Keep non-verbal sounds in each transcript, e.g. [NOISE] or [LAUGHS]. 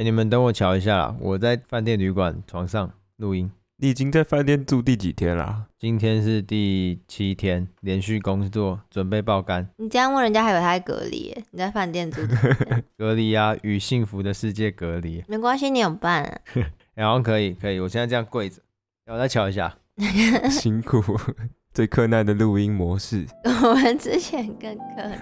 哎，你们等我瞧一下啦，我在饭店旅馆床上录音。你已经在饭店住第几天啦？今天是第七天，连续工作，准备爆肝。你这样问人家，还以为他在隔离耶？你在饭店住？[LAUGHS] 隔离啊，与幸福的世界隔离。没关系，你有伴啊。[LAUGHS] 然后可以，可以，我现在这样跪着，我再瞧一下。[LAUGHS] 辛苦，最困难的录音模式。我们之前更困难。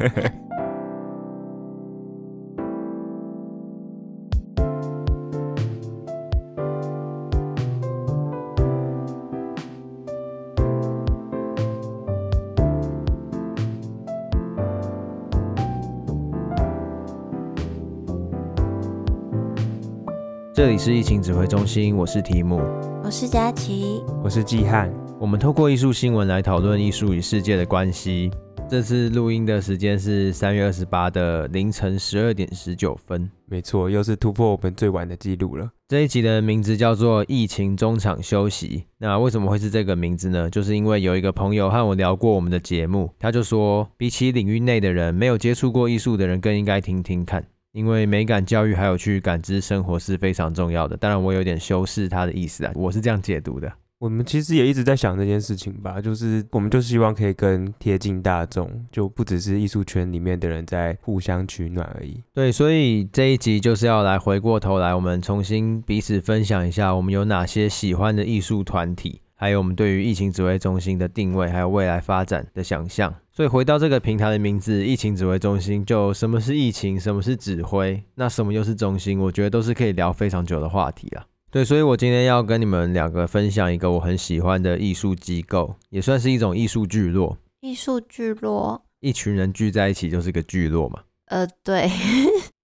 这里是疫情指挥中心，我是提姆，我是佳琪，我是季汉。我们透过艺术新闻来讨论艺术与世界的关系。这次录音的时间是三月二十八的凌晨十二点十九分，没错，又是突破我们最晚的记录了。这一集的名字叫做《疫情中场休息》。那为什么会是这个名字呢？就是因为有一个朋友和我聊过我们的节目，他就说，比起领域内的人，没有接触过艺术的人更应该听听看。因为美感教育还有去感知生活是非常重要的。当然，我有点修饰他的意思啊，我是这样解读的。我们其实也一直在想这件事情吧，就是我们就希望可以更贴近大众，就不只是艺术圈里面的人在互相取暖而已。对，所以这一集就是要来回过头来，我们重新彼此分享一下，我们有哪些喜欢的艺术团体。还有我们对于疫情指挥中心的定位，还有未来发展的想象。所以回到这个平台的名字“疫情指挥中心”，就什么是疫情，什么是指挥，那什么又是中心？我觉得都是可以聊非常久的话题啦。对，所以我今天要跟你们两个分享一个我很喜欢的艺术机构，也算是一种艺术聚落。艺术聚落，一群人聚在一起就是个聚落嘛。呃，对。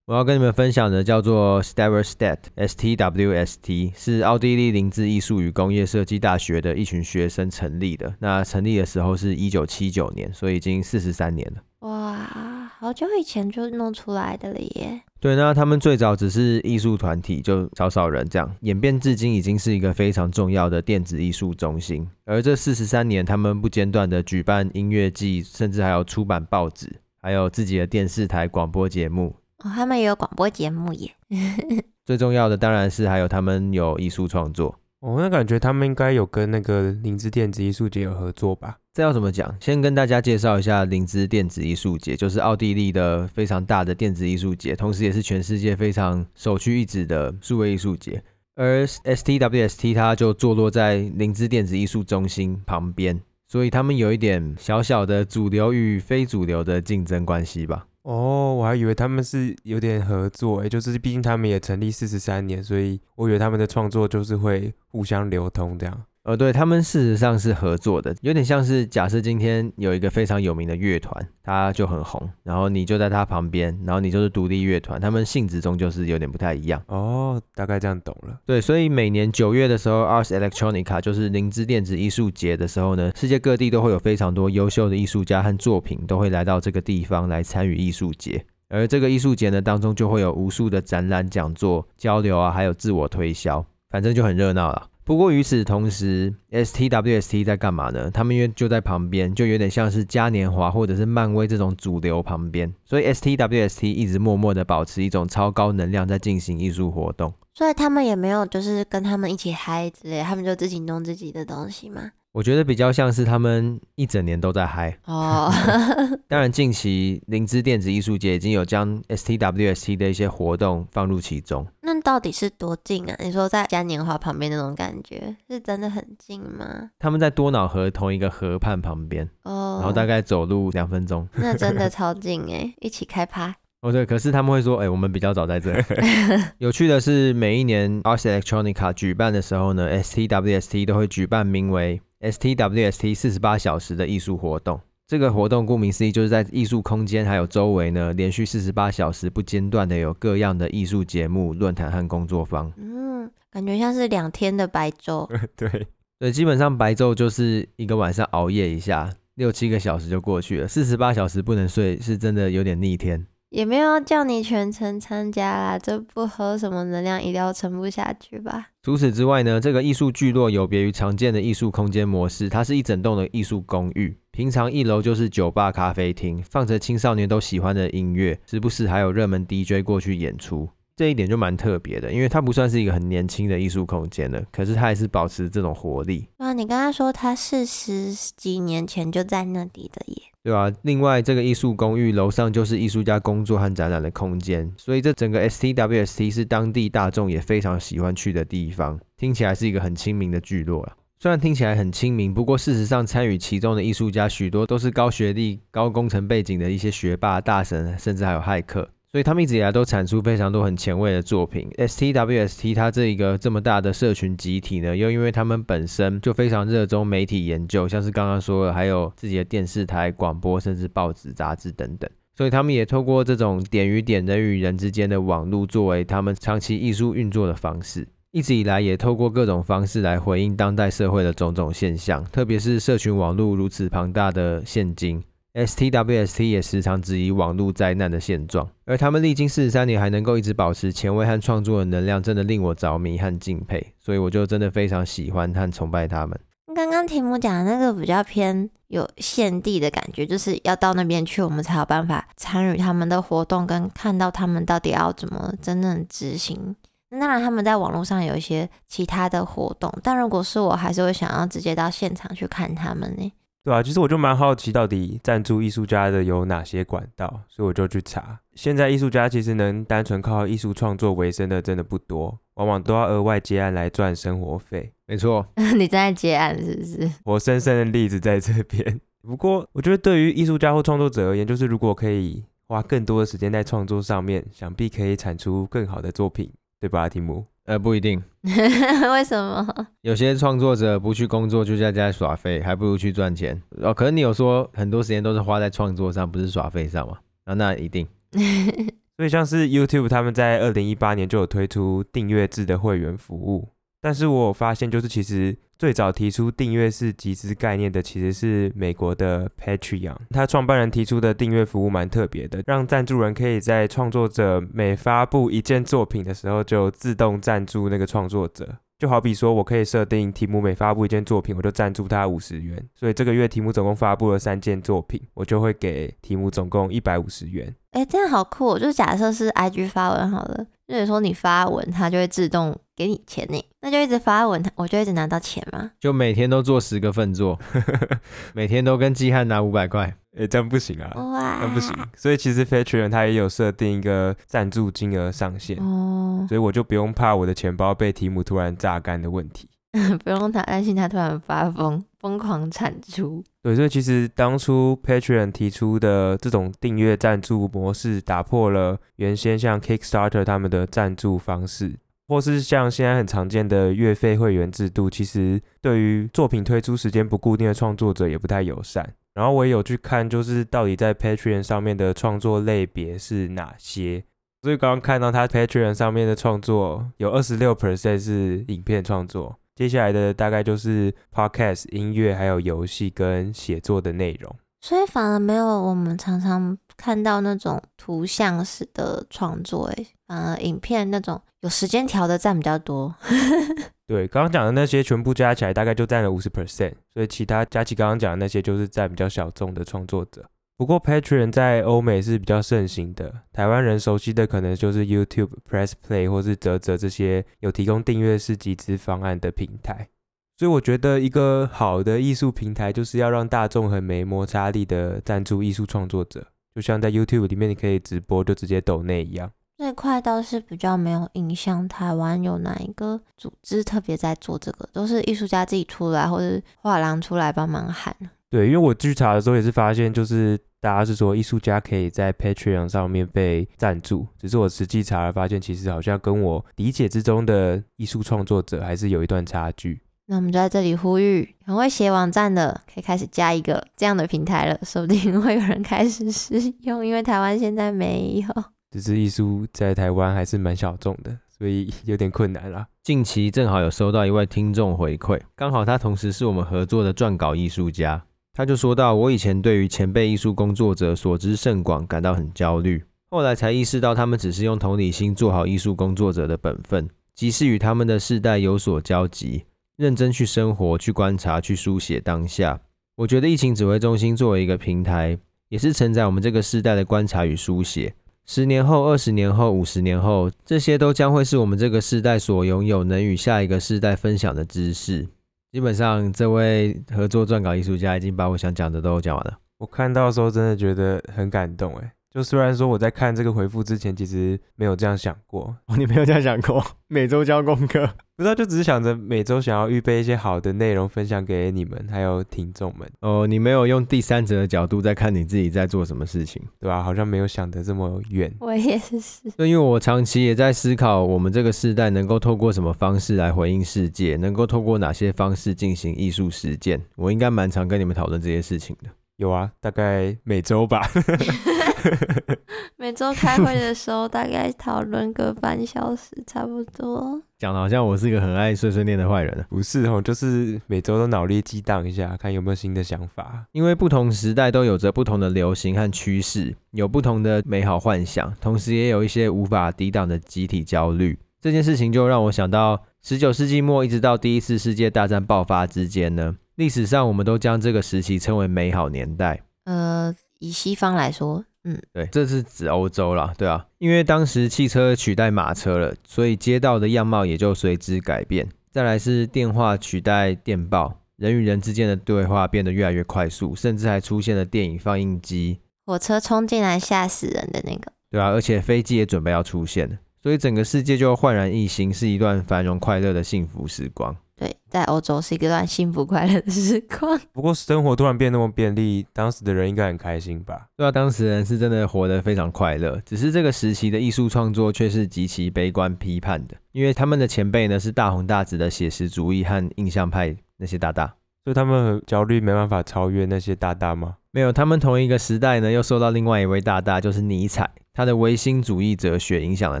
我要跟你们分享的叫做 Stverstedt，S-T-W-S-T，是奥地利林兹艺术与工业设计大学的一群学生成立的。那成立的时候是一九七九年，所以已经四十三年了。哇，好久以前就弄出来的了耶。对，那他们最早只是艺术团体，就少少人这样，演变至今已经是一个非常重要的电子艺术中心。而这四十三年，他们不间断的举办音乐季，甚至还有出版报纸，还有自己的电视台广播节目。哦，他们也有广播节目耶。[LAUGHS] 最重要的当然是还有他们有艺术创作。哦，那感觉他们应该有跟那个灵芝电子艺术节有合作吧？这要怎么讲？先跟大家介绍一下灵芝电子艺术节，就是奥地利的非常大的电子艺术节，同时也是全世界非常首屈一指的数位艺术节。而 STWST 它就坐落在灵芝电子艺术中心旁边，所以他们有一点小小的主流与非主流的竞争关系吧。哦，我还以为他们是有点合作，诶，就是毕竟他们也成立四十三年，所以我以为他们的创作就是会互相流通这样。呃，对，他们事实上是合作的，有点像是假设今天有一个非常有名的乐团，他就很红，然后你就在他旁边，然后你就是独立乐团，他们性质中就是有点不太一样。哦，大概这样懂了。对，所以每年九月的时候，Ars Electronica 就是灵芝电子艺术节的时候呢，世界各地都会有非常多优秀的艺术家和作品都会来到这个地方来参与艺术节，而这个艺术节呢当中就会有无数的展览、讲座、交流啊，还有自我推销，反正就很热闹了。不过与此同时，STWST 在干嘛呢？他们因为就在旁边，就有点像是嘉年华或者是漫威这种主流旁边，所以 STWST 一直默默的保持一种超高能量在进行艺术活动。所以他们也没有就是跟他们一起嗨之类，他们就自己弄自己的东西嘛？我觉得比较像是他们一整年都在嗨哦。[LAUGHS] 当然，近期灵芝电子艺术节已经有将 STWST 的一些活动放入其中。那到底是多近啊？你说在嘉年华旁边那种感觉，是真的很近吗？他们在多瑙河同一个河畔旁边哦，然后大概走路两分钟。那真的 [LAUGHS] 超近哎，一起开趴。哦对，可是他们会说，哎，我们比较早在这儿。[LAUGHS] 有趣的是，每一年 Ars Electronica 举办的时候呢，STWST 都会举办名为 STWST 四十八小时的艺术活动，这个活动顾名思义，就是在艺术空间还有周围呢，连续四十八小时不间断的有各样的艺术节目、论坛和工作坊。嗯，感觉像是两天的白昼。[LAUGHS] 对对，基本上白昼就是一个晚上熬夜一下，六七个小时就过去了。四十八小时不能睡，是真的有点逆天。也没有叫你全程参加啦，这不喝什么能量饮料撑不下去吧？除此之外呢，这个艺术聚落有别于常见的艺术空间模式，它是一整栋的艺术公寓。平常一楼就是酒吧、咖啡厅，放着青少年都喜欢的音乐，时不时还有热门 DJ 过去演出。这一点就蛮特别的，因为它不算是一个很年轻的艺术空间了，可是它还是保持这种活力。啊，你刚刚说它是十几年前就在那里的耶。对啊，另外这个艺术公寓楼上就是艺术家工作和展览的空间，所以这整个 STWST 是当地大众也非常喜欢去的地方。听起来是一个很亲民的聚落了。虽然听起来很亲民，不过事实上参与其中的艺术家许多都是高学历、高工程背景的一些学霸、大神，甚至还有骇客。所以他们一直以来都产出非常多很前卫的作品。STWST 它这一个这么大的社群集体呢，又因为他们本身就非常热衷媒体研究，像是刚刚说的，还有自己的电视台、广播，甚至报纸、杂志等等。所以他们也透过这种点与点、人与人之间的网络，作为他们长期艺术运作的方式。一直以来也透过各种方式来回应当代社会的种种现象，特别是社群网络如此庞大的现今，STWST 也时常质疑网络灾难的现状。而他们历经四十三年还能够一直保持前卫和创作的能量，真的令我着迷和敬佩。所以我就真的非常喜欢和崇拜他们。刚刚题目讲的那个比较偏有现地的感觉，就是要到那边去，我们才有办法参与他们的活动，跟看到他们到底要怎么真正执行。那当然，他们在网络上有一些其他的活动，但如果是我，还是会想要直接到现场去看他们呢。对啊，其实我就蛮好奇，到底赞助艺术家的有哪些管道，所以我就去查。现在艺术家其实能单纯靠艺术创作为生的真的不多，往往都要额外接案来赚生活费。没错，[LAUGHS] 你正在接案是不是？[LAUGHS] 我深深的例子在这边。不过，我觉得对于艺术家或创作者而言，就是如果可以花更多的时间在创作上面，想必可以产出更好的作品。对吧，题目？呃，不一定。[LAUGHS] 为什么？有些创作者不去工作，就在家耍废，还不如去赚钱。哦，可能你有说很多时间都是花在创作上，不是耍废上嘛？啊，那一定。[LAUGHS] 所以像是 YouTube，他们在二零一八年就有推出订阅制的会员服务。但是我有发现，就是其实最早提出订阅式集资概念的，其实是美国的 Patreon。他创办人提出的订阅服务蛮特别的，让赞助人可以在创作者每发布一件作品的时候，就自动赞助那个创作者。就好比说，我可以设定题目每发布一件作品，我就赞助他五十元。所以这个月题目总共发布了三件作品，我就会给题目总共一百五十元。哎，这样好酷哦！就假设是 IG 发文好了，就是说你发文，它就会自动给你钱呢。那就一直发文，我就一直拿到钱吗？就每天都做十个份作，[LAUGHS] 每天都跟季汉拿五百块。哎，这样不行啊！哇，这样不行。所以其实 Patreon 它也有设定一个赞助金额上限哦，所以我就不用怕我的钱包被题目突然榨干的问题。[LAUGHS] 不用他担心他突然发疯，疯狂产出。对，所以其实当初 Patreon 提出的这种订阅赞助模式，打破了原先像 Kickstarter 他们的赞助方式，或是像现在很常见的月费会员制度，其实对于作品推出时间不固定的创作者也不太友善。然后我也有去看，就是到底在 Patreon 上面的创作类别是哪些。所以刚刚看到他 Patreon 上面的创作有二十六 percent 是影片创作，接下来的大概就是 Podcast、音乐、还有游戏跟写作的内容。所以反而没有我们常常看到那种图像式的创作，诶，反而影片那种有时间调的占比较多。[LAUGHS] 对，刚刚讲的那些全部加起来大概就占了五十 percent，所以其他佳琪刚刚讲的那些就是占比较小众的创作者。不过 Patreon 在欧美是比较盛行的，台湾人熟悉的可能就是 YouTube、Press Play 或是泽泽这些有提供订阅式集资方案的平台。所以我觉得一个好的艺术平台就是要让大众很没摩擦力的赞助艺术创作者，就像在 YouTube 里面你可以直播就直接抖内一样。这块倒是比较没有印象，台湾有哪一个组织特别在做这个？都是艺术家自己出来，或者画廊出来帮忙喊。对，因为我去查的时候也是发现，就是大家是说艺术家可以在 Patreon 上面被赞助，只是我实际查了发现，其实好像跟我理解之中的艺术创作者还是有一段差距。那我们就在这里呼吁，很会写网站的可以开始加一个这样的平台了，说不定会有人开始使用，因为台湾现在没有。只是艺术在台湾还是蛮小众的，所以有点困难啦。近期正好有收到一位听众回馈，刚好他同时是我们合作的撰稿艺术家，他就说到：我以前对于前辈艺术工作者所知甚广感到很焦虑，后来才意识到他们只是用同理心做好艺术工作者的本分，即使与他们的世代有所交集，认真去生活、去观察、去书写当下。我觉得疫情指挥中心作为一个平台，也是承载我们这个世代的观察与书写。十年后、二十年后、五十年后，这些都将会是我们这个世代所拥有，能与下一个世代分享的知识。基本上，这位合作撰稿艺术家已经把我想讲的都讲完了。我看到的时候，真的觉得很感动，哎。就虽然说我在看这个回复之前，其实没有这样想过。哦，你没有这样想过？每周交功课，不知道就只是想着每周想要预备一些好的内容分享给你们还有听众们。哦，你没有用第三者的角度在看你自己在做什么事情，对吧？好像没有想得这么远。我也是。因为我长期也在思考，我们这个时代能够透过什么方式来回应世界，能够透过哪些方式进行艺术实践。我应该蛮常跟你们讨论这些事情的。有啊，大概每周吧。[LAUGHS] 每周开会的时候，大概讨论个半小时，差不多。讲的好像我是一个很爱碎碎念的坏人。不是哦，就是每周都脑力激荡一下，看有没有新的想法。因为不同时代都有着不同的流行和趋势，有不同的美好幻想，同时也有一些无法抵挡的集体焦虑。这件事情就让我想到，十九世纪末一直到第一次世界大战爆发之间呢，历史上我们都将这个时期称为美好年代。呃，以西方来说。嗯，对，这是指欧洲啦，对啊，因为当时汽车取代马车了，所以街道的样貌也就随之改变。再来是电话取代电报，人与人之间的对话变得越来越快速，甚至还出现了电影放映机，火车冲进来吓死人的那个，对啊，而且飞机也准备要出现了，所以整个世界就焕然一新，是一段繁荣快乐的幸福时光。对，在欧洲是一个段幸福快乐的时光。[LAUGHS] 不过生活突然变那么便利，当时的人应该很开心吧？对啊，当时人是真的活得非常快乐。只是这个时期的艺术创作却是极其悲观批判的，因为他们的前辈呢是大红大紫的写实主义和印象派那些大大，所以他们很焦虑，没办法超越那些大大吗？没有，他们同一个时代呢又受到另外一位大大，就是尼采。他的唯心主义哲学影响了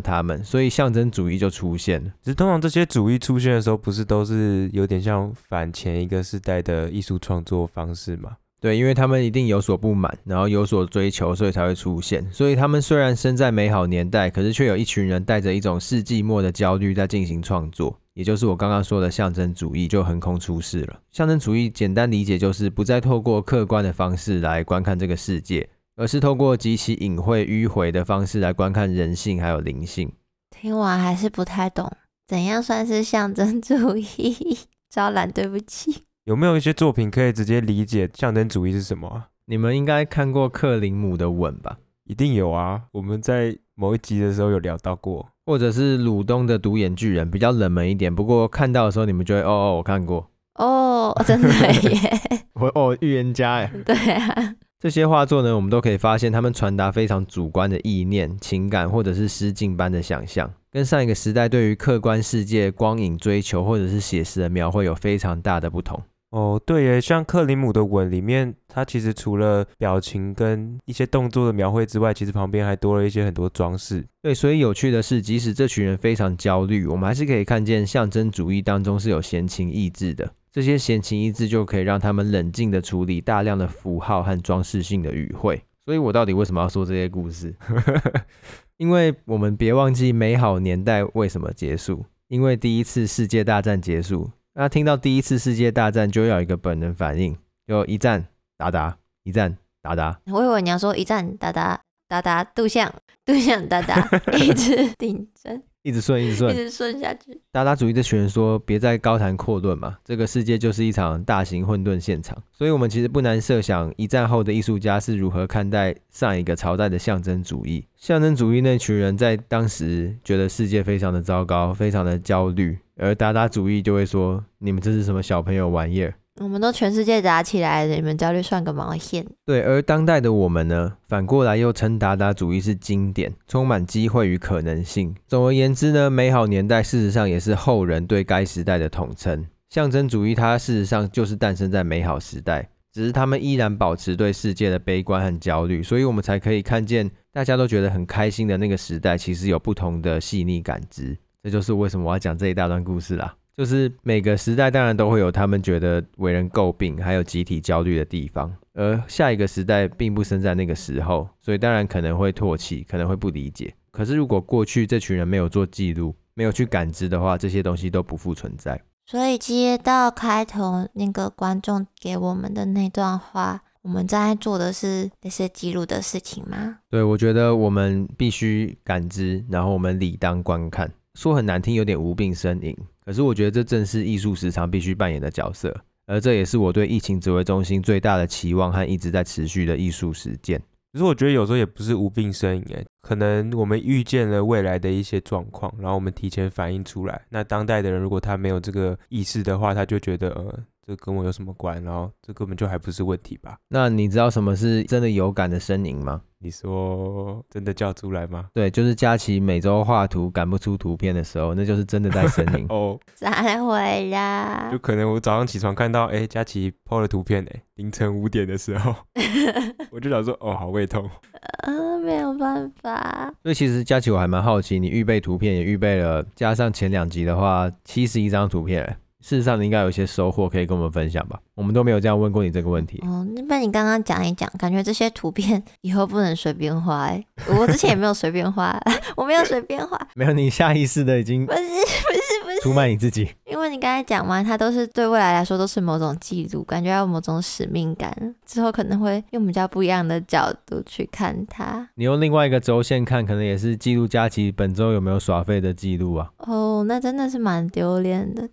他们，所以象征主义就出现了。只是通常这些主义出现的时候，不是都是有点像反前一个时代的艺术创作方式吗？对，因为他们一定有所不满，然后有所追求，所以才会出现。所以他们虽然生在美好年代，可是却有一群人带着一种世纪末的焦虑在进行创作，也就是我刚刚说的象征主义就横空出世了。象征主义简单理解就是不再透过客观的方式来观看这个世界。而是透过极其隐晦、迂回的方式来观看人性还有灵性。听完还是不太懂，怎样算是象征主义？[LAUGHS] 招揽，对不起。有没有一些作品可以直接理解象征主义是什么啊？你们应该看过克林姆的吻吧？一定有啊，我们在某一集的时候有聊到过。或者是鲁东的独眼巨人，比较冷门一点，不过看到的时候你们就会哦哦，我看过。哦，真的耶！[LAUGHS] 我哦，预言家哎。[LAUGHS] 对啊。这些画作呢，我们都可以发现，他们传达非常主观的意念、情感，或者是诗境般的想象，跟上一个时代对于客观世界光影追求，或者是写实的描绘有非常大的不同。哦，对耶，像克林姆的吻里面，它其实除了表情跟一些动作的描绘之外，其实旁边还多了一些很多装饰。对，所以有趣的是，即使这群人非常焦虑，我们还是可以看见象征主义当中是有闲情逸致的。这些闲情逸致就可以让他们冷静地处理大量的符号和装饰性的语汇。所以我到底为什么要说这些故事？[LAUGHS] 因为我们别忘记美好年代为什么结束？因为第一次世界大战结束。那听到第一次世界大战就要有一个本能反应，就一战打打，一战打打。我以为你要说一战打打打打杜象，杜象打打，[LAUGHS] 一直顶针。一直顺，一直顺，一直顺下去。达达主义的学员说：“别再高谈阔论嘛，这个世界就是一场大型混沌现场。”所以，我们其实不难设想，一战后的艺术家是如何看待上一个朝代的象征主义。象征主义那群人在当时觉得世界非常的糟糕，非常的焦虑，而达达主义就会说：“你们这是什么小朋友玩意儿？”我们都全世界打起来了，你们焦虑算个毛线？对，而当代的我们呢，反过来又称达达主义是经典，充满机会与可能性。总而言之呢，美好年代事实上也是后人对该时代的统称。象征主义它事实上就是诞生在美好时代，只是他们依然保持对世界的悲观和焦虑，所以我们才可以看见大家都觉得很开心的那个时代，其实有不同的细腻感知。这就是为什么我要讲这一大段故事啦。就是每个时代当然都会有他们觉得为人诟病，还有集体焦虑的地方，而下一个时代并不生在那个时候，所以当然可能会唾弃，可能会不理解。可是如果过去这群人没有做记录，没有去感知的话，这些东西都不复存在。所以接到开头那个观众给我们的那段话，我们正在做的是那些记录的事情吗？对，我觉得我们必须感知，然后我们理当观看。说很难听，有点无病呻吟。可是我觉得这正是艺术时常必须扮演的角色，而这也是我对疫情指挥中心最大的期望和一直在持续的艺术实践。可是我觉得有时候也不是无病呻吟，哎，可能我们预见了未来的一些状况，然后我们提前反映出来。那当代的人如果他没有这个意识的话，他就觉得呃。这跟我有什么关？然后这根本就还不是问题吧？那你知道什么是真的有感的呻吟吗？你说真的叫出来吗？对，就是佳琪每周画图赶不出图片的时候，那就是真的在呻 [LAUGHS] 吟哦。咋会啦？就可能我早上起床看到，哎，佳琪 PO 了图片，哎，凌晨五点的时候，[LAUGHS] 我就想说，哦，好胃痛。呃，没有办法。所以其实佳琪我还蛮好奇，你预备图片也预备了，加上前两集的话，七十一张图片。事实上，你应该有一些收获可以跟我们分享吧？我们都没有这样问过你这个问题。哦，那被你刚刚讲一讲，感觉这些图片以后不能随便画。哎，[LAUGHS] 我之前也没有随便画，[LAUGHS] 我没有随便画。没有，你下意识的已经不是 [LAUGHS] 不是不是出卖你自己。因为你刚才讲完，它都是对未来来说都是某种记录，感觉要有某种使命感。之后可能会用比较不一样的角度去看它。你用另外一个轴线看，可能也是记录佳琪本周有没有耍废的记录啊？哦，那真的是蛮丢脸的。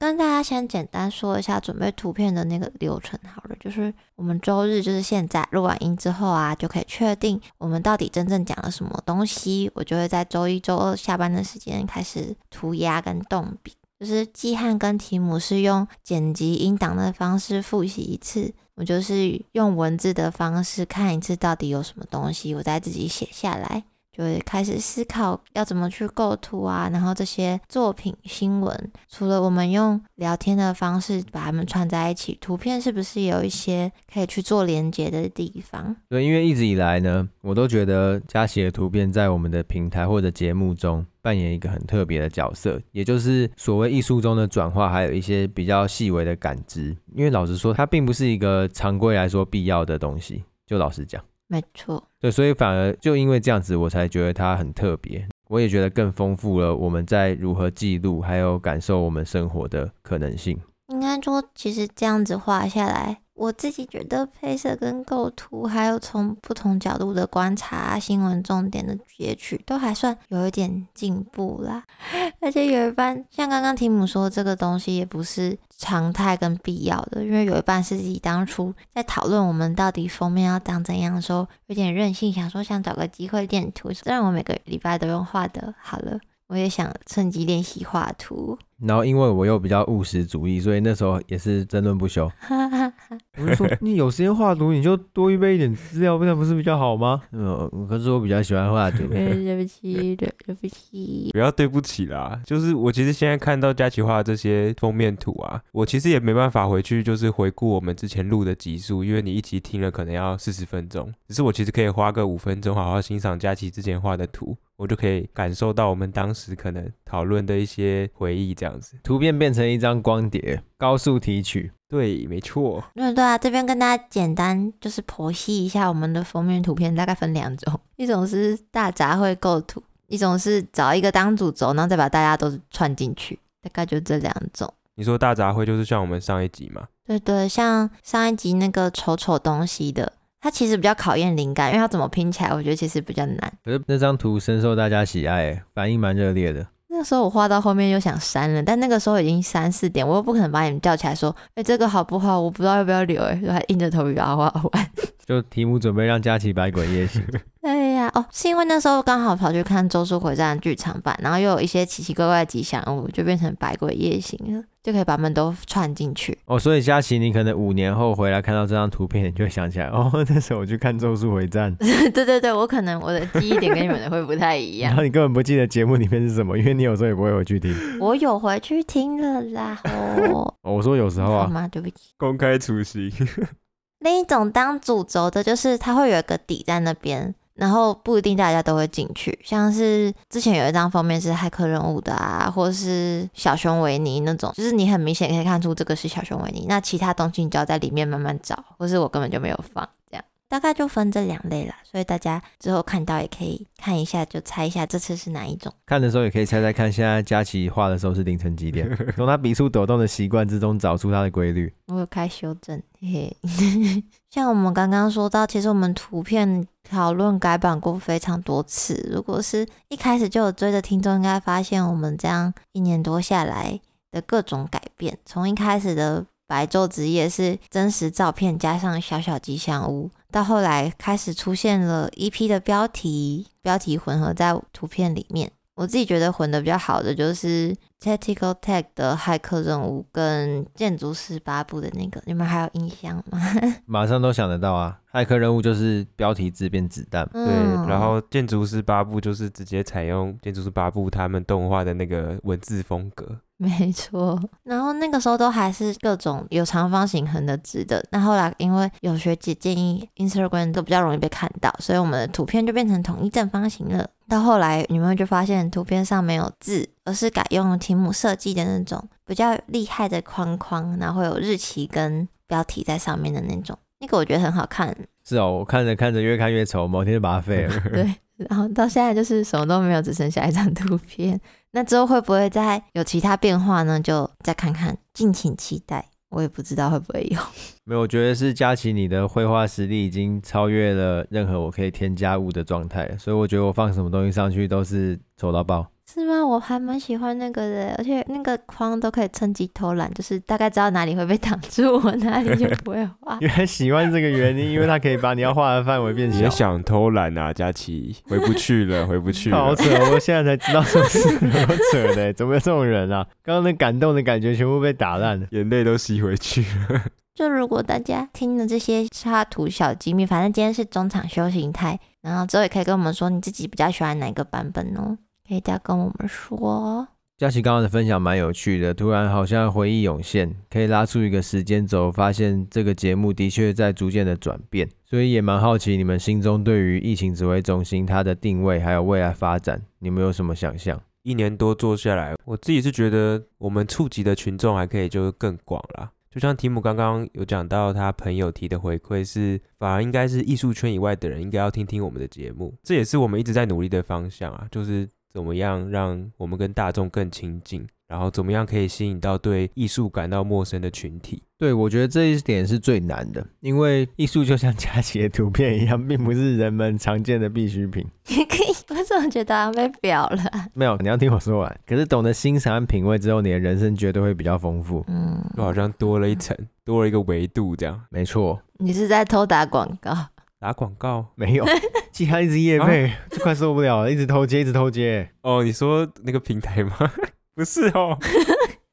跟大家先简单说一下准备图片的那个流程好了，就是我们周日就是现在录完音之后啊，就可以确定我们到底真正讲了什么东西。我就会在周一、周二下班的时间开始涂鸦跟动笔，就是季汉跟提姆是用剪辑音档的方式复习一次，我就是用文字的方式看一次到底有什么东西，我再自己写下来。就会开始思考要怎么去构图啊，然后这些作品新闻，除了我们用聊天的方式把它们串在一起，图片是不是有一些可以去做连接的地方？对，因为一直以来呢，我都觉得佳琪的图片在我们的平台或者节目中扮演一个很特别的角色，也就是所谓艺术中的转化，还有一些比较细微的感知。因为老实说，它并不是一个常规来说必要的东西，就老实讲。没错，对，所以反而就因为这样子，我才觉得它很特别。我也觉得更丰富了我们在如何记录，还有感受我们生活的可能性。应该说，其实这样子画下来。我自己觉得配色跟构图，还有从不同角度的观察新闻重点的截取，都还算有一点进步啦。[LAUGHS] 而且有一半，像刚刚提姆说，这个东西也不是常态跟必要的，因为有一半是自己当初在讨论我们到底封面要长怎样的时候，有点任性，想说想找个机会练图。虽然我每个礼拜都用画的，好了，我也想趁机练习画图。然后因为我又比较务实主义，所以那时候也是争论不休。[LAUGHS] 我就说，你有时间画图，你就多预备一点资料，不然不是比较好吗？嗯，可是我比较喜欢画图。[LAUGHS] 对不起，对对不起。不要对不起啦，就是我其实现在看到佳琪画的这些封面图啊，我其实也没办法回去就是回顾我们之前录的集数，因为你一集听了可能要四十分钟，只是我其实可以花个五分钟好好欣赏佳琪之前画的图。我就可以感受到我们当时可能讨论的一些回忆，这样子。图片变成一张光碟，高速提取。对，没错。对对啊，这边跟大家简单就是剖析一下我们的封面图片，大概分两种，一种是大杂烩构图，一种是找一个当主轴，然后再把大家都串进去，大概就这两种。你说大杂烩就是像我们上一集嘛？对对，像上一集那个丑丑东西的。它其实比较考验灵感，因为它怎么拼起来，我觉得其实比较难。可是那张图深受大家喜爱，反应蛮热烈的。那时候我画到后面又想删了，但那个时候已经三四点，我又不可能把你们叫起来说，哎、欸，这个好不好？我不知道要不要留，哎，就还硬着头皮把它画完。就题目准备让佳琪百鬼夜行。[LAUGHS] 哎呀，哦，是因为那时候刚好跑去看《咒术回战》剧场版，然后又有一些奇奇怪怪的吉祥物，就变成百鬼夜行了，就可以把它们都串进去。哦，所以佳琪，你可能五年后回来看到这张图片，你就会想起来，哦，那时候我去看《咒术回战》。[LAUGHS] 对对对，我可能我的记忆点跟你们的会不太一样。然后你根本不记得节目里面是什么，因为你有时候也不会回去听。我有回去听了啦。哦，哦我说有时候啊。妈？对不起。公开处刑。另一种当主轴的，就是它会有一个底在那边，然后不一定大家都会进去。像是之前有一张封面是骇客任务的啊，或是小熊维尼那种，就是你很明显可以看出这个是小熊维尼。那其他东西你就要在里面慢慢找，或是我根本就没有放这样。大概就分这两类啦，所以大家之后看到也可以看一下，就猜一下这次是哪一种。看的时候也可以猜猜看，现在佳琪画的时候是凌晨几点？[LAUGHS] 从他笔触抖动的习惯之中找出它的规律。我有开修正，嘿嘿。[LAUGHS] 像我们刚刚说到，其实我们图片讨论改版过非常多次。如果是一开始就有追的听众，应该发现我们这样一年多下来的各种改变，从一开始的。白昼之夜是真实照片加上小小吉祥物，到后来开始出现了 EP 的标题，标题混合在图片里面。我自己觉得混的比较好的就是 Tactical Tech 的骇客任务跟建筑师八部的那个，你们还有印象吗？[LAUGHS] 马上都想得到啊！骇客任务就是标题字变子弹，嗯、对，然后建筑师八部就是直接采用建筑师八部他们动画的那个文字风格。[LAUGHS] 没错，然后那个时候都还是各种有长方形横的直的，那后来因为有学姐建议 Instagram 都比较容易被看到，所以我们的图片就变成统一正方形了。到后来你们就发现图片上没有字，而是改用题目设计的那种比较厉害的框框，然后会有日期跟标题在上面的那种，那个我觉得很好看。是哦，我看着看着越看越丑，某天就把它废了。对，[LAUGHS] 然后到现在就是什么都没有，只剩下一张图片。那之后会不会再有其他变化呢？就再看看，敬请期待。我也不知道会不会有。[LAUGHS] 没有，我觉得是佳琪，你的绘画实力已经超越了任何我可以添加物的状态，所以我觉得我放什么东西上去都是丑到爆。是吗？我还蛮喜欢那个的，而且那个框都可以趁机偷懒，就是大概知道哪里会被挡住，[LAUGHS] 我哪里就不会画。原来喜欢这个原因，因为它可以把你要画的范围变小。也想偷懒啊，佳琪，回不去了，回不去了。好扯，我现在才知道这是 [LAUGHS] 好扯的，怎么有这种人啊？刚刚那感动的感觉全部被打烂了，眼泪都吸回去了。就如果大家听了这些插图小机密，反正今天是中场休息态，然后之后也可以跟我们说你自己比较喜欢哪个版本哦。可以再跟我们说，佳琪刚刚的分享蛮有趣的，突然好像回忆涌现，可以拉出一个时间轴，发现这个节目的确在逐渐的转变，所以也蛮好奇你们心中对于疫情指挥中心它的定位还有未来发展，你们有什么想象？一年多做下来，我自己是觉得我们触及的群众还可以就更广啦。就像提姆刚刚有讲到，他朋友提的回馈是，反而应该是艺术圈以外的人应该要听听我们的节目，这也是我们一直在努力的方向啊，就是。怎么样让我们跟大众更亲近？然后怎么样可以吸引到对艺术感到陌生的群体？对，我觉得这一点是最难的，因为艺术就像佳琪的图片一样，并不是人们常见的必需品。也可以，我怎么觉得要被表了？没有，你要听我说完。可是懂得欣赏和品味之后，你的人生绝对会比较丰富。嗯，就好像多了一层，多了一个维度，这样。没错。你是在偷打广告？打广告？没有。[LAUGHS] 其他一直夜配，这、啊、快受不了了，一直偷接，一直偷接。哦，你说那个平台吗？[LAUGHS] 不是哦。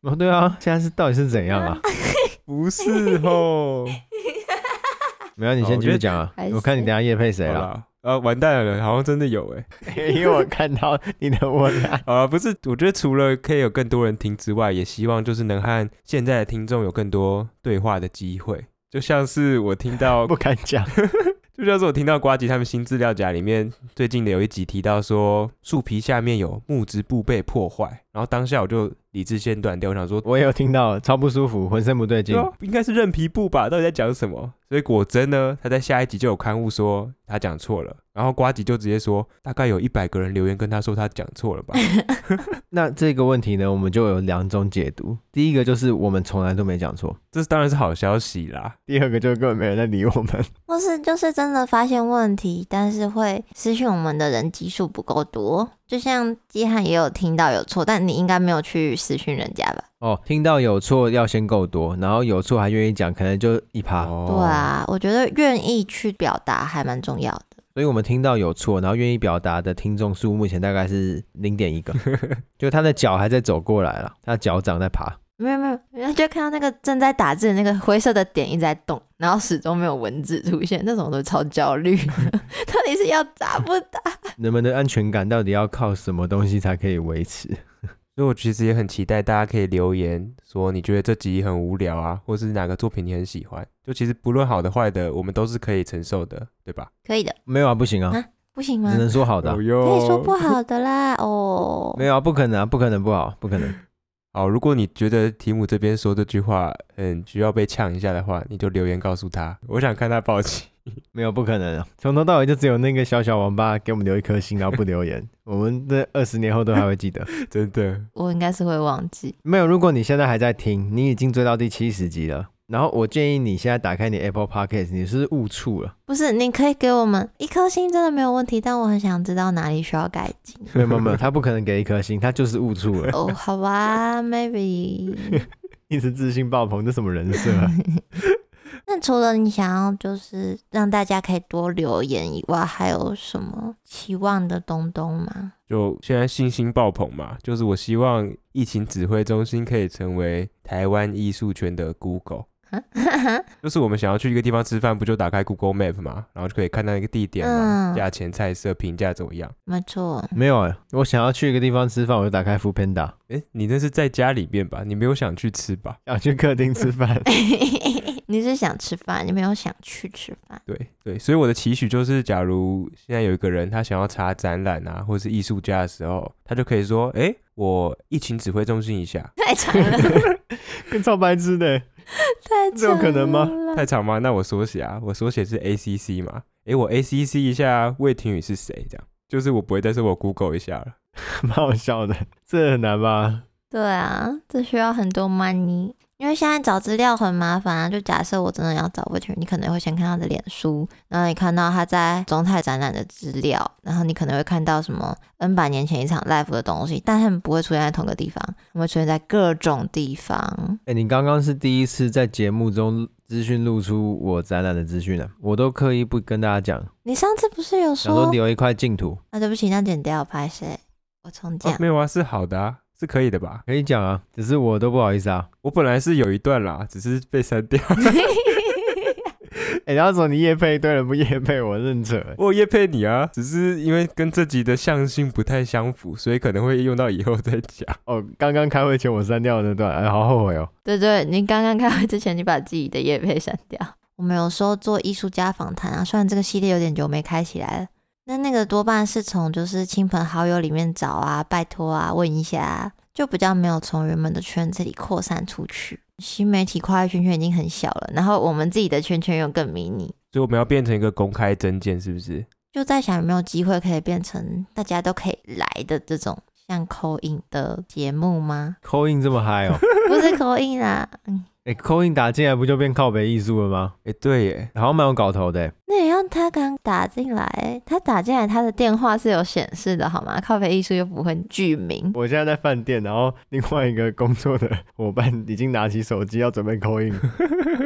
哦，对啊，现在是到底是怎样啊？[LAUGHS] 不是哦。没有，你先继续讲啊。我看你等下夜配谁了？呃，完蛋了，好像真的有哎，因为我看到你的文案。啊，不是，我觉得除了可以有更多人听之外，也希望就是能和现在的听众有更多对话的机会。就像是我听到，不敢讲。就像是我听到瓜吉他们新资料夹里面最近的有一集提到说树皮下面有木质部被破坏，然后当下我就理智线断掉，我想说我也有听到，超不舒服，浑身不对劲，应该是韧皮布吧？到底在讲什么？所以果真呢，他在下一集就有刊物说他讲错了，然后瓜吉就直接说，大概有一百个人留言跟他说他讲错了吧。[LAUGHS] [LAUGHS] 那这个问题呢，我们就有两种解读。第一个就是我们从来都没讲错，这当然是好消息啦。[LAUGHS] 第二个就是根本没人在理我们，或是就是真的发现问题，但是会私讯我们的人基数不够多。就像基汉也有听到有错，但你应该没有去私讯人家吧？哦，听到有错要先够多，然后有错还愿意讲，可能就一趴。对啊，我觉得愿意去表达还蛮重要的。所以我们听到有错，然后愿意表达的听众数目前大概是零点一个，[LAUGHS] 就他的脚还在走过来了，他脚掌在爬。没有没有，然后就看到那个正在打字的那个灰色的点一直在动，然后始终没有文字出现，那种都超焦虑。[LAUGHS] 到底是要打不打？人们的安全感到底要靠什么东西才可以维持？所以我其实也很期待大家可以留言说你觉得这集很无聊啊，或是哪个作品你很喜欢。就其实不论好的坏的，我们都是可以承受的，对吧？可以的。没有啊，不行啊，啊不行吗？只能说好的啊，可以说不好的啦。哦，没有啊，不可能啊，不可能不好，不可能。好，如果你觉得提姆这边说这句话嗯需要被呛一下的话，你就留言告诉他，我想看他暴气。[LAUGHS] 没有不可能，从头到尾就只有那个小小王八给我们留一颗心，然后不留言，[LAUGHS] 我们这二十年后都还会记得，真的。我应该是会忘记。没有，如果你现在还在听，你已经追到第七十集了。然后我建议你现在打开你 Apple Podcast，你是误触了。不是，你可以给我们一颗星，真的没有问题。但我很想知道哪里需要改进。没有没有没有，[LAUGHS] 他不可能给一颗星，他就是误触了。[LAUGHS] 哦，好吧，Maybe。[LAUGHS] 一直自信爆棚，这什么人设啊？那除了你想要就是让大家可以多留言以外，还有什么期望的东东吗？就现在信心爆棚嘛，就是我希望疫情指挥中心可以成为台湾艺术圈的 Google。[LAUGHS] 就是我们想要去一个地方吃饭，不就打开 Google Map 嘛，然后就可以看到一个地点嘛，价、嗯、钱、菜色、评价怎么样？没错。没有哎、欸，我想要去一个地方吃饭，我就打开 Foodpanda。哎、欸，你那是在家里面吧？你没有想去吃吧？想去客厅吃饭。[LAUGHS] 你是想吃饭，你没有想去吃饭。对对，所以我的期许就是，假如现在有一个人他想要查展览啊，或者是艺术家的时候，他就可以说：哎、欸，我疫情指挥中心一下。[LAUGHS] 太长了，[LAUGHS] 跟超白痴的。太这有可能吗？太长吗？那我缩写啊，我缩写是 A C C 嘛。诶、欸，我 A C C 一下魏廷宇是谁？这样就是我不会再说我 Google 一下了，[LAUGHS] 蛮好笑的。这很难吧？对啊，这需要很多 money。因为现在找资料很麻烦啊，就假设我真的要找魏廷宇，你可能会先看他的脸书，然后你看到他在中泰展览的资料，然后你可能会看到什么 N 百年前一场 live 的东西，但他们不会出现在同个地方，他们会出现在各种地方。哎，你刚刚是第一次在节目中资讯露出我展览的资讯呢，我都刻意不跟大家讲。你上次不是有说，留一块净土？那、啊、对不起，那剪掉拍谢，我重讲、哦。没有啊，是好的啊。是可以的吧？可以讲啊，只是我都不好意思啊。我本来是有一段啦，只是被删掉。哎、欸，然后说你夜配对了不夜配，我认错。我夜配你啊，只是因为跟这集的向性不太相符，所以可能会用到以后再讲。哦，刚刚开会前我删掉的那段，哎，好后悔哦。对对，你刚刚开会之前你把自己的夜配删掉。我们有时候做艺术家访谈啊，虽然这个系列有点久没开起来了。那那个多半是从就是亲朋好友里面找啊，拜托啊，问一下啊，就比较没有从人们的圈子里扩散出去。新媒体跨越圈圈已经很小了，然后我们自己的圈圈又更迷你，所以我们要变成一个公开征件，是不是？就在想有没有机会可以变成大家都可以来的这种像 call in 的节目吗？call in 这么嗨哦？[LAUGHS] 不是 call in 啊，嗯。哎，call in 打进来不就变靠北艺术了吗？哎，对耶，好像蛮有搞头的。那也要他刚打进来，他打进来他的电话是有显示的，好吗？靠北艺术又不会具名。我现在在饭店，然后另外一个工作的伙伴已经拿起手机要准备 call in，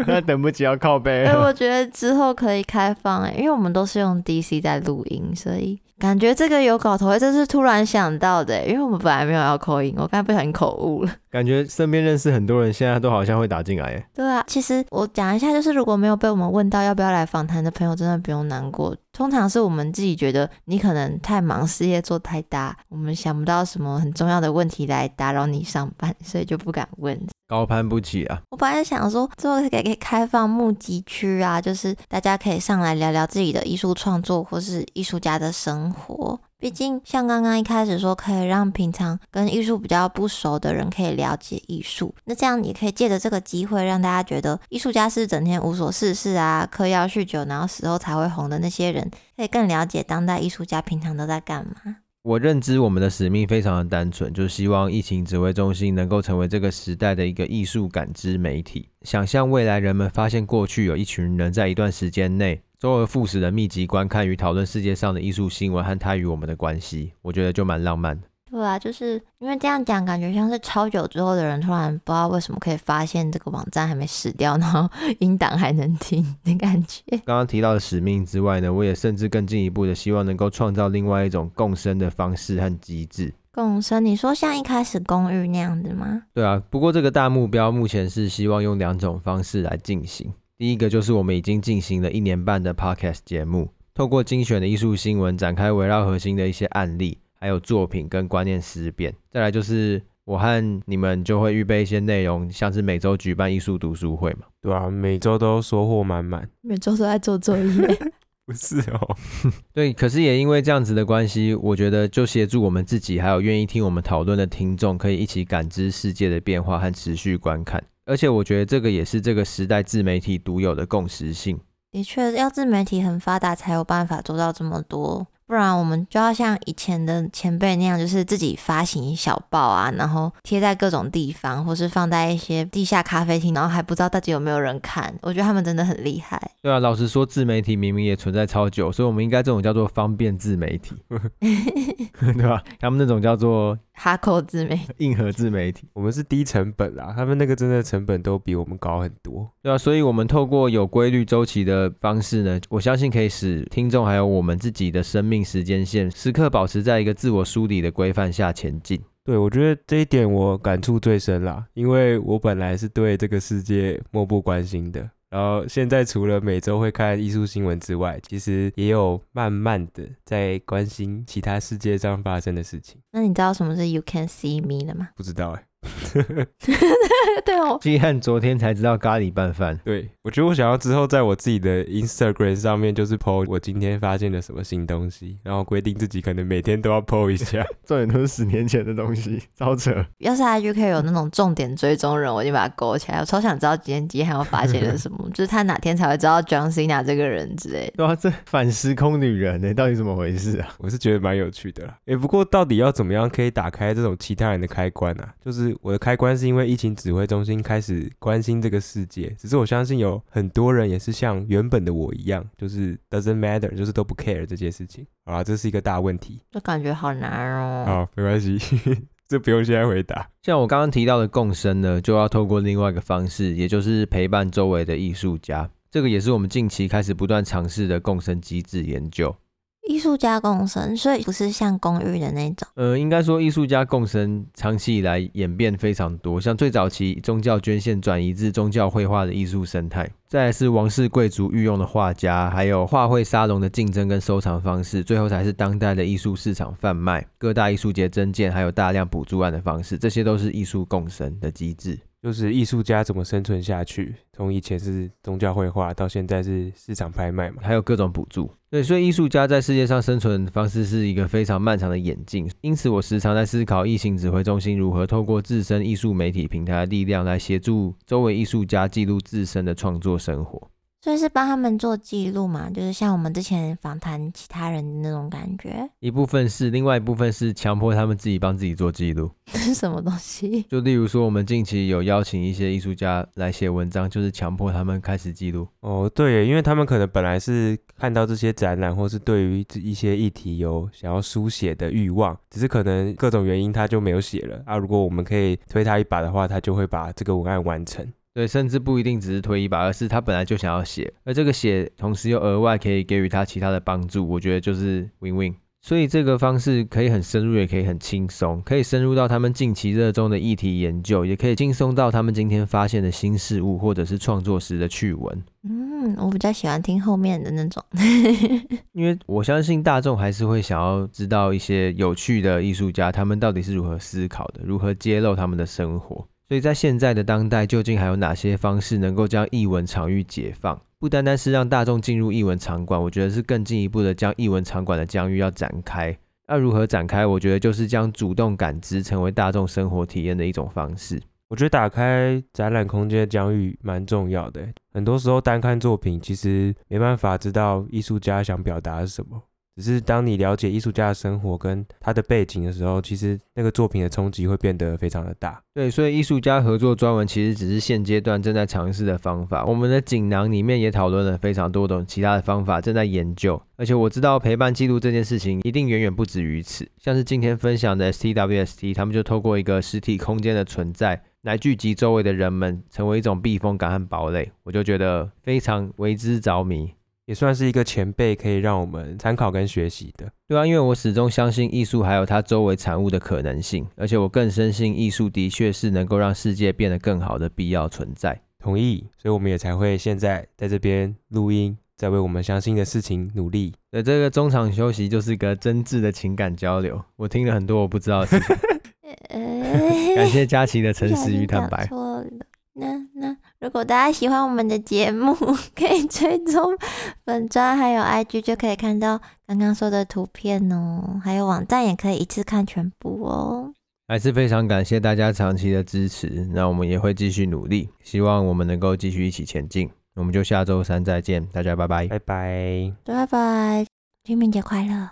他等不及要靠北。哎，我觉得之后可以开放哎，因为我们都是用 DC 在录音，所以。感觉这个有搞头，这是突然想到的，因为我们本来没有要 call in，我刚才不小心口误了。感觉身边认识很多人，现在都好像会打进来。对啊，其实我讲一下，就是如果没有被我们问到要不要来访谈的朋友，真的不用难过。通常是我们自己觉得你可能太忙，事业做太大，我们想不到什么很重要的问题来打扰你上班，所以就不敢问。高攀不起啊！我本来想说，之后可以可以开放募集区啊，就是大家可以上来聊聊自己的艺术创作或是艺术家的生活。毕竟像刚刚一开始说，可以让平常跟艺术比较不熟的人可以了解艺术，那这样也可以借着这个机会让大家觉得艺术家是整天无所事事啊，嗑药酗酒，然后死后才会红的那些人，可以更了解当代艺术家平常都在干嘛。我认知我们的使命非常的单纯，就是希望疫情指挥中心能够成为这个时代的一个艺术感知媒体。想象未来人们发现过去有一群人在一段时间内周而复始的密集观看与讨论世界上的艺术新闻和它与我们的关系，我觉得就蛮浪漫。对啊，就是因为这样讲，感觉像是超久之后的人突然不知道为什么可以发现这个网站还没死掉，然后 [LAUGHS] 音档还能听的感觉。刚刚提到的使命之外呢，我也甚至更进一步的希望能够创造另外一种共生的方式和机制。共生？你说像一开始公寓那样子吗？对啊，不过这个大目标目前是希望用两种方式来进行。第一个就是我们已经进行了一年半的 Podcast 节目，透过精选的艺术新闻展开围绕核心的一些案例。还有作品跟观念思辨，再来就是我和你们就会预备一些内容，像是每周举办艺术读书会嘛，对啊，每周都收获满满，[LAUGHS] 每周都在做作业，[LAUGHS] 不是哦，[LAUGHS] 对，可是也因为这样子的关系，我觉得就协助我们自己，还有愿意听我们讨论的听众，可以一起感知世界的变化和持续观看，而且我觉得这个也是这个时代自媒体独有的共识性。的确，要自媒体很发达才有办法做到这么多。不然我们就要像以前的前辈那样，就是自己发行小报啊，然后贴在各种地方，或是放在一些地下咖啡厅，然后还不知道到底有没有人看。我觉得他们真的很厉害。对啊，老实说，自媒体明明也存在超久，所以我们应该这种叫做方便自媒体，[LAUGHS] 对吧？他们那种叫做。哈口自媒体，硬核自媒体，我们是低成本啦，他们那个真的成本都比我们高很多，对啊，所以我们透过有规律周期的方式呢，我相信可以使听众还有我们自己的生命时间线时刻保持在一个自我梳理的规范下前进。对，我觉得这一点我感触最深啦，因为我本来是对这个世界漠不关心的。然后现在除了每周会看艺术新闻之外，其实也有慢慢的在关心其他世界上发生的事情。那你知道什么是 You Can See Me 了吗？不知道哎。[LAUGHS] 对哦，金汉昨天才知道咖喱拌饭。对，我觉得我想要之后在我自己的 Instagram 上面，就是 po 我今天发现了什么新东西，然后规定自己可能每天都要 po 一下。[LAUGHS] 重点都是十年前的东西，超扯。要是 IG 可以有那种重点追踪人，我就把它勾起来。我超想知道今天金汉要发现了什么，[LAUGHS] 就是他哪天才会知道 John Cena 这个人之类的。对啊，这反时空女人呢，到底怎么回事啊？我是觉得蛮有趣的啦。哎，不过到底要怎么样可以打开这种其他人的开关啊？就是。我的开关是因为疫情指挥中心开始关心这个世界，只是我相信有很多人也是像原本的我一样，就是 doesn't matter，就是都不 care 这件事情。好啦，这是一个大问题，这感觉好难哦。好，没关系，[LAUGHS] 这不用现在回答。像我刚刚提到的共生呢，就要透过另外一个方式，也就是陪伴周围的艺术家。这个也是我们近期开始不断尝试的共生机制研究。艺术家共生，所以不是像公寓的那种。呃，应该说艺术家共生长期以来演变非常多，像最早期宗教捐献转移至宗教绘画的艺术生态，再来是王室贵族御用的画家，还有画会沙龙的竞争跟收藏方式，最后才是当代的艺术市场贩卖、各大艺术节征件，还有大量补助案的方式，这些都是艺术共生的机制。就是艺术家怎么生存下去？从以前是宗教绘画，到现在是市场拍卖嘛，还有各种补助。对，所以艺术家在世界上生存方式是一个非常漫长的演进。因此，我时常在思考，疫情指挥中心如何透过自身艺术媒体平台的力量，来协助周围艺术家记录自身的创作生活。所以是帮他们做记录嘛，就是像我们之前访谈其他人的那种感觉。一部分是，另外一部分是强迫他们自己帮自己做记录。[LAUGHS] 这是什么东西？就例如说，我们近期有邀请一些艺术家来写文章，就是强迫他们开始记录。哦，对，因为他们可能本来是看到这些展览，或是对于一些议题有想要书写的欲望，只是可能各种原因他就没有写了啊。如果我们可以推他一把的话，他就会把这个文案完成。对，甚至不一定只是推一把，而是他本来就想要写，而这个写同时又额外可以给予他其他的帮助，我觉得就是 win win。所以这个方式可以很深入，也可以很轻松，可以深入到他们近期热衷的议题研究，也可以轻松到他们今天发现的新事物，或者是创作时的趣闻。嗯，我比较喜欢听后面的那种，[LAUGHS] 因为我相信大众还是会想要知道一些有趣的艺术家，他们到底是如何思考的，如何揭露他们的生活。所以在现在的当代，究竟还有哪些方式能够将艺文场域解放？不单单是让大众进入艺文场馆，我觉得是更进一步的将艺文场馆的疆域要展开。要如何展开？我觉得就是将主动感知成为大众生活体验的一种方式。我觉得打开展览空间的疆域蛮重要的。很多时候单看作品，其实没办法知道艺术家想表达是什么。只是当你了解艺术家的生活跟他的背景的时候，其实那个作品的冲击会变得非常的大。对，所以艺术家合作专文其实只是现阶段正在尝试的方法。我们的锦囊里面也讨论了非常多种其他的方法，正在研究。而且我知道陪伴记录这件事情一定远远不止于此。像是今天分享的 STWST，他们就透过一个实体空间的存在，来聚集周围的人们，成为一种避风港和堡垒。我就觉得非常为之着迷。也算是一个前辈，可以让我们参考跟学习的。对啊，因为我始终相信艺术还有它周围产物的可能性，而且我更深信艺术的确是能够让世界变得更好的必要存在。同意，所以我们也才会现在在这边录音，在为我们相信的事情努力。对，这个中场休息就是一个真挚的情感交流。我听了很多我不知道的事情。[LAUGHS] 感谢佳琪的诚实与坦白。那那如果大家喜欢我们的节目，[LAUGHS] 可以追踪粉专还有 IG，就可以看到刚刚说的图片哦。还有网站也可以一次看全部哦。还是非常感谢大家长期的支持，那我们也会继续努力，希望我们能够继续一起前进。我们就下周三再见，大家拜拜，拜拜，拜拜，清明节快乐。